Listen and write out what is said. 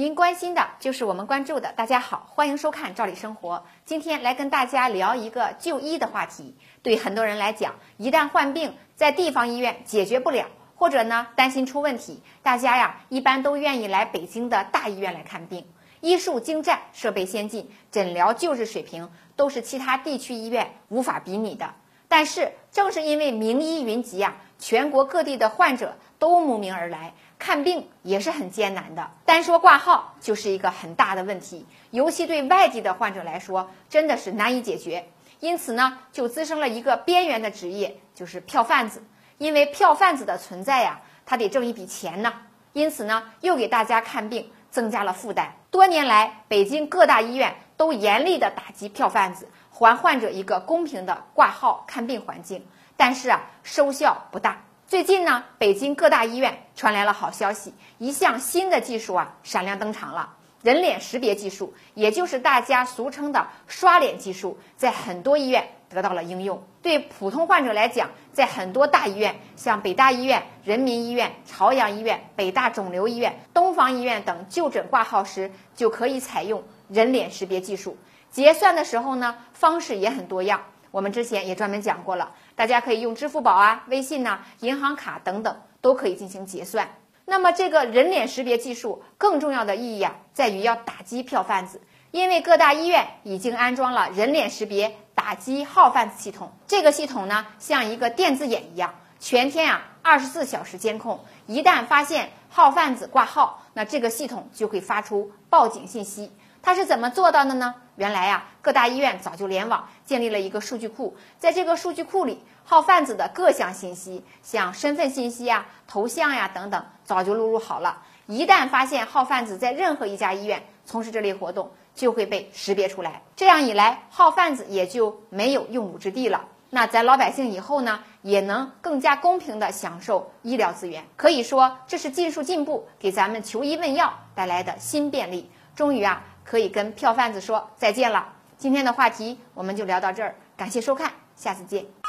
您关心的就是我们关注的。大家好，欢迎收看《赵理生活》。今天来跟大家聊一个就医的话题。对很多人来讲，一旦患病，在地方医院解决不了，或者呢担心出问题，大家呀一般都愿意来北京的大医院来看病。医术精湛，设备先进，诊疗救治水平都是其他地区医院无法比拟的。但是正是因为名医云集啊，全国各地的患者都慕名而来。看病也是很艰难的，单说挂号就是一个很大的问题，尤其对外地的患者来说，真的是难以解决。因此呢，就滋生了一个边缘的职业，就是票贩子。因为票贩子的存在呀，他得挣一笔钱呢，因此呢，又给大家看病增加了负担。多年来，北京各大医院都严厉的打击票贩子，还患者一个公平的挂号看病环境，但是啊，收效不大。最近呢，北京各大医院传来了好消息，一项新的技术啊闪亮登场了。人脸识别技术，也就是大家俗称的刷脸技术，在很多医院得到了应用。对普通患者来讲，在很多大医院，像北大医院、人民医院、朝阳医院、北大肿瘤医院、东方医院等就诊挂号时，就可以采用人脸识别技术。结算的时候呢，方式也很多样。我们之前也专门讲过了，大家可以用支付宝啊、微信呐、银行卡等等都可以进行结算。那么这个人脸识别技术更重要的意义啊，在于要打击票贩子，因为各大医院已经安装了人脸识别打击号贩子系统。这个系统呢，像一个电子眼一样，全天啊二十四小时监控。一旦发现号贩子挂号，那这个系统就会发出报警信息。它是怎么做到的呢？原来呀，各大医院早就联网建立了一个数据库，在这个数据库里，号贩子的各项信息，像身份信息呀、头像呀等等，早就录入好了。一旦发现号贩子在任何一家医院从事这类活动，就会被识别出来。这样一来，号贩子也就没有用武之地了。那咱老百姓以后呢，也能更加公平地享受医疗资源。可以说，这是技术进步给咱们求医问药带来的新便利。终于啊。可以跟票贩子说再见了。今天的话题我们就聊到这儿，感谢收看，下次见。